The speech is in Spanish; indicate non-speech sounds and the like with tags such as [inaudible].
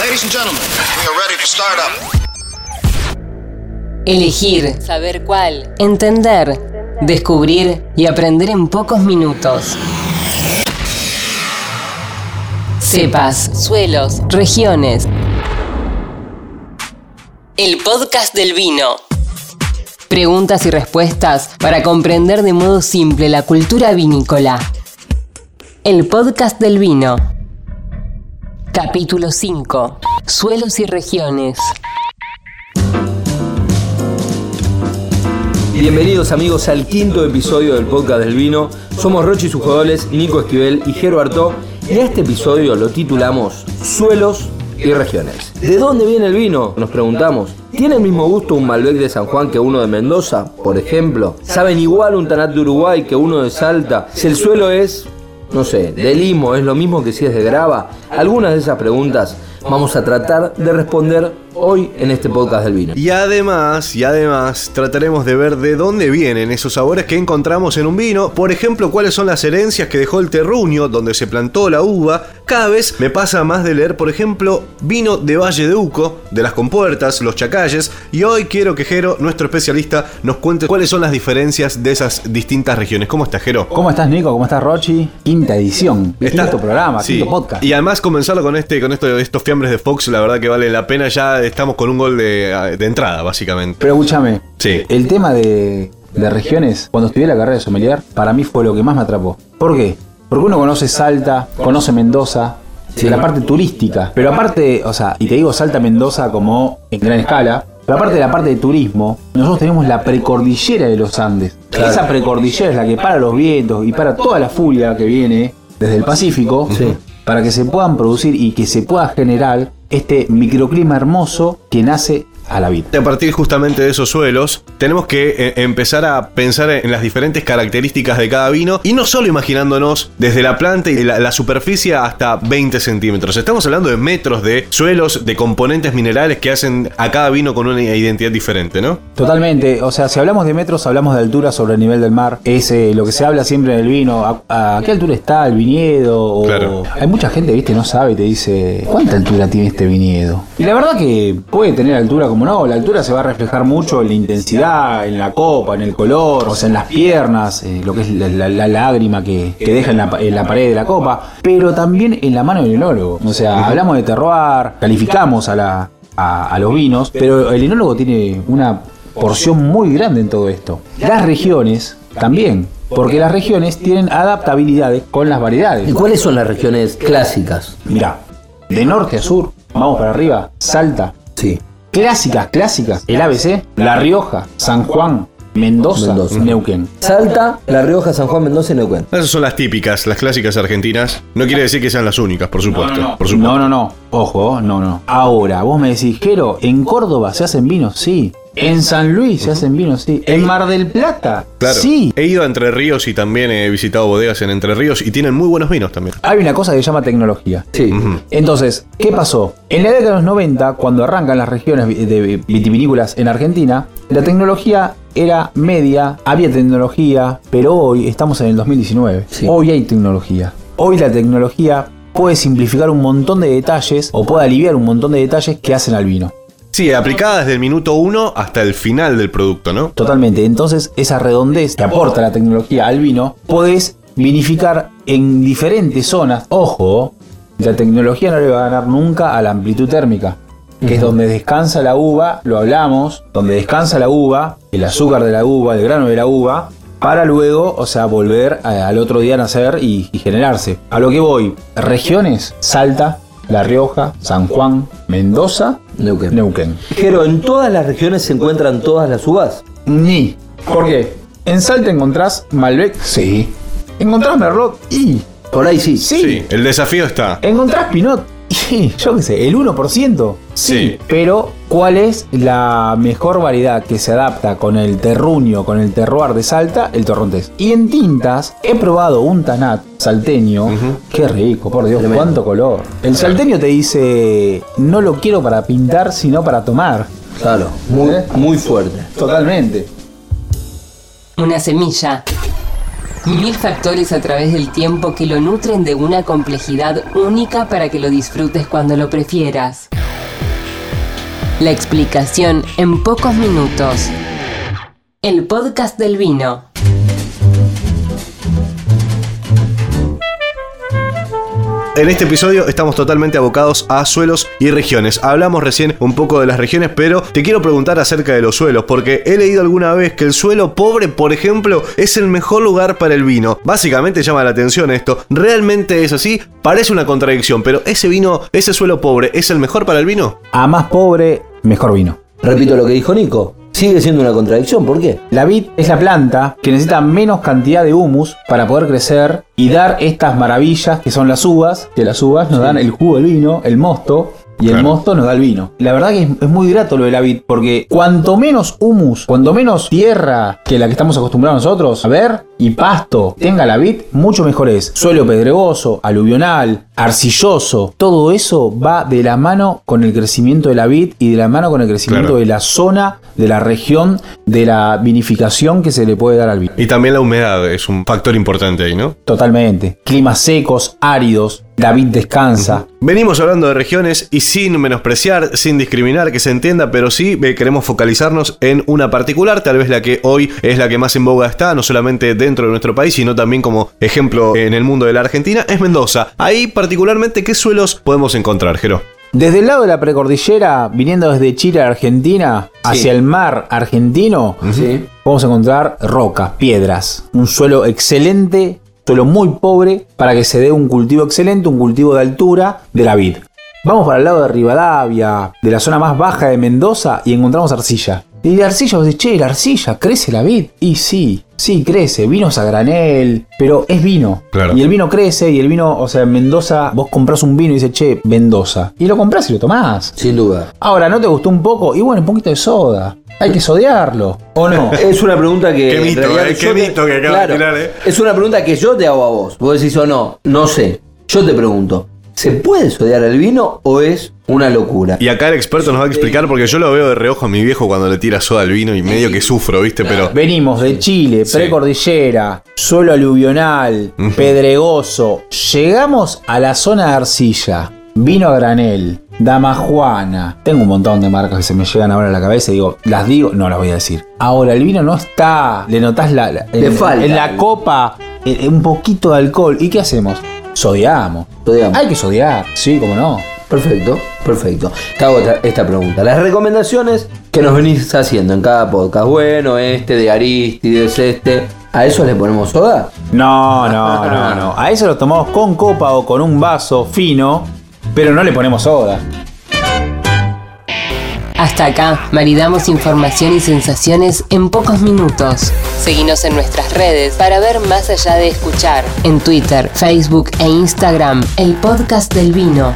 Ladies and gentlemen, we are ready to start up. Elegir, Saber cuál. entender, descubrir y aprender en pocos minutos. Cepas, Suelos. regiones. El podcast del vino. Preguntas y respuestas para comprender de modo simple la cultura vinícola. El podcast del vino. Capítulo 5. Suelos y regiones. Bienvenidos amigos al quinto episodio del podcast del vino. Somos Rochi Sujodoles, Nico Esquivel y Jero Artó. Y a este episodio lo titulamos Suelos y regiones. ¿De dónde viene el vino? Nos preguntamos. ¿Tiene el mismo gusto un Malbec de San Juan que uno de Mendoza, por ejemplo? ¿Saben igual un Tanat de Uruguay que uno de Salta? Si el suelo es, no sé, de limo, ¿es lo mismo que si es de grava? Algunas de esas preguntas vamos a tratar de responder hoy en este podcast del vino. Y además, y además, trataremos de ver de dónde vienen esos sabores que encontramos en un vino. Por ejemplo, cuáles son las herencias que dejó el terruño, donde se plantó la uva. Cada vez me pasa más de leer, por ejemplo, vino de Valle de Uco, de las compuertas, los chacalles. Y hoy quiero que Jero, nuestro especialista, nos cuente cuáles son las diferencias de esas distintas regiones. ¿Cómo estás, Jero? ¿Cómo estás, Nico? ¿Cómo estás, Rochi? Quinta edición, Está- quinto programa, Sí. quinto podcast. Y además comenzarlo con este, con esto, estos fiambres de Fox, la verdad que vale la pena. Ya estamos con un gol de, de entrada, básicamente. Pero escúchame, Sí. el tema de, de regiones, cuando estudié la carrera de sommelier, para mí fue lo que más me atrapó. ¿Por qué? Porque uno conoce Salta, conoce Mendoza, de la parte turística. Pero aparte, o sea, y te digo Salta, Mendoza como en gran escala, pero aparte de la parte de turismo, nosotros tenemos la precordillera de los Andes. Claro. Esa precordillera es la que para los vientos y para toda la furia que viene desde el Pacífico. Sí. para que se puedan producir y que se pueda generar este microclima hermoso que nace a la vida. A partir justamente de esos suelos, tenemos que eh, empezar a pensar en las diferentes características de cada vino y no solo imaginándonos desde la planta y la, la superficie hasta 20 centímetros. Estamos hablando de metros de suelos, de componentes minerales que hacen a cada vino con una identidad diferente, ¿no? Totalmente, o sea, si hablamos de metros, hablamos de altura sobre el nivel del mar. Es eh, lo que se habla siempre en el vino. ¿A, a qué altura está el viñedo? O- Claro. Hay mucha gente, viste, no sabe y te dice, ¿cuánta altura tiene este viñedo? Y la verdad que puede tener altura como no. La altura se va a reflejar mucho en la intensidad, en la copa, en el color, o sea, en las piernas, eh, lo que es la, la- la lágrima que, que deja en la, pa- en la pared de la copa, pero también en la mano del enólogo. O sea, hablamos de terroir, calificamos a, la, a, a los vinos, pero el enólogo tiene una porción muy grande en todo esto. Las regiones también, porque las regiones tienen adaptabilidades con las variedades. ¿Y cuáles son las regiones clásicas? Mirá, de norte a sur, vamos para arriba, Salta. Sí. Clásicas, clásicas. El ABC, La Rioja, San Juan, Mendoza, Mendoza. Neuquén. Salta, La Rioja, San Juan, Mendoza y Neuquén. Esas son las típicas, las clásicas argentinas. No quiere decir que sean las únicas, por supuesto. Por supuesto. No, no, no. Ojo, no, no. Ahora, vos me decís, Jero, ¿en Córdoba se hacen vinos? Sí. ¿En San Luis se hacen vinos? Sí. ¿En Mar del Plata? Claro. Sí. He ido a Entre Ríos y también he visitado bodegas en Entre Ríos y tienen muy buenos vinos también. Hay una cosa que se llama tecnología. Sí. Entonces, ¿qué pasó? En la década de los 90, cuando arrancan las regiones de vitivinícolas en Argentina, la tecnología era media, había tecnología, pero hoy estamos en el 2019. Sí. Hoy hay tecnología. Hoy la tecnología puede simplificar un montón de detalles o puede aliviar un montón de detalles que hacen al vino. Sí, aplicada desde el minuto uno hasta el final del producto, ¿no? Totalmente. Entonces, esa redondez que aporta la tecnología al vino, podés vinificar en diferentes zonas. Ojo, la tecnología no le va a ganar nunca a la amplitud térmica, que es donde descansa la uva, lo hablamos, donde descansa la uva, el azúcar de la uva, el grano de la uva, para luego, o sea, volver a- al otro día a nacer y, y generarse. A lo que voy, regiones, Salta, La Rioja, San Juan, Mendoza, Neuquén. Neuquén. Pero en todas las regiones se encuentran todas las uvas. Ni. ¿Por qué? En Salta encontrás Malbec. Sí. Encontrás Merlot. Y. Por ahí sí. Sí. Sí, el desafío está. Encontrás Pinot. Y. Yo qué sé, el 1%. Sí. Pero, ¿cuál es la mejor variedad que se adapta con el terruño, con el terroir de Salta? El torrontés. Y en tintas, he probado un tanat salteño. Qué rico, por Dios, Tremendo. cuánto color. El salteño te dice: No lo quiero para pintar, sino para tomar. Claro, muy, ¿Eh? muy fuerte. Totalmente. Una semilla. Mil factores a través del tiempo que lo nutren de una complejidad única para que lo disfrutes cuando lo prefieras. La explicación en pocos minutos. El podcast del vino. En este episodio estamos totalmente abocados a suelos y regiones. Hablamos recién un poco de las regiones, pero te quiero preguntar acerca de los suelos, porque he leído alguna vez que el suelo pobre, por ejemplo, es el mejor lugar para el vino. Básicamente llama la atención esto. ¿Realmente es así? Parece una contradicción, pero ese vino, ese suelo pobre, ¿es el mejor para el vino? A más pobre, mejor vino. Repito lo que dijo Nico. Sigue siendo una contradicción, ¿por qué? La vid es la planta que necesita menos cantidad de humus para poder crecer y dar estas maravillas que son las uvas, que las uvas nos dan el jugo del vino, el mosto, y el mosto nos da el vino. La verdad que es, es muy grato lo de la vid, porque cuanto menos humus, cuanto menos tierra que la que estamos acostumbrados nosotros a ver y pasto tenga la vid, mucho mejor es. Suelo pedregoso, aluvional, arcilloso, todo eso va de la mano con el crecimiento de la vid y de la mano con el crecimiento Claro. de la zona, de la región, de la vinificación que se le puede dar al vino. Y también la humedad es un factor importante ahí, ¿no? Totalmente. Climas secos, áridos, la vid descansa. Venimos hablando de regiones y sin menospreciar, sin discriminar, que se entienda, pero sí eh, queremos focalizarnos en una particular, tal vez la que hoy es la que más en boga está, no solamente dentro de nuestro país, sino también como ejemplo en el mundo de la Argentina, es Mendoza. Ahí particularmente, ¿qué suelos podemos encontrar, Jero? Desde el lado de la precordillera, viniendo desde Chile a Argentina, hacia el mar argentino, Sí. vamos a encontrar rocas, piedras, un suelo excelente, suelo muy pobre para que se dé un cultivo excelente, un cultivo de altura de la vid. Vamos para el lado de Rivadavia, de la zona más baja de Mendoza y encontramos arcilla. Y de arcilla vos decís, che, la arcilla, ¿crece la vid? Y sí, sí, crece, vinos a granel, pero es vino. Claro. Y el vino crece y el vino, o sea, en Mendoza vos comprás un vino y dices, che, Mendoza. Y lo comprás y lo tomás. Sin duda. Ahora, ¿no te gustó un poco? Y bueno, un poquito de soda. Hay que sodearlo. ¿O no? [laughs] Es una pregunta que. Qué mito, realidad eh, qué yo te- mito que acabas de tirar, eh. Es una pregunta que yo te hago a vos. Vos decís o no. No sé. Yo te pregunto. ¿Se puede sodear el vino o es una locura? Y acá el experto nos va a explicar porque yo lo veo de reojo a mi viejo cuando le tira soda al vino y medio que sufro, ¿viste? Pero Venimos de Chile, Sí. precordillera, suelo aluvional, Ujú. pedregoso. Llegamos a la zona de arcilla. Vino a granel, dama juana. Tengo un montón de marcas que se me llegan ahora a la cabeza y digo, las digo, no las voy a decir. Ahora, el vino no está, le notás la, la- Le en, falta en la algo. copa eh, un poquito de alcohol. ¿Y qué hacemos? Sodiamos. Sodiamos. Hay que sodiar, sí, como no. Perfecto, perfecto. Te hago esta, esta pregunta. Las recomendaciones que nos venís haciendo en cada podcast. Bueno, este de Aristides, este. ¿A eso le ponemos soda? No, no, no, no. A eso lo tomamos con copa o con un vaso fino, pero no le ponemos soda. Hasta acá, maridamos información y sensaciones en pocos minutos. Seguinos en nuestras redes para ver más allá de escuchar. En Twitter, Facebook e Instagram, el podcast del vino.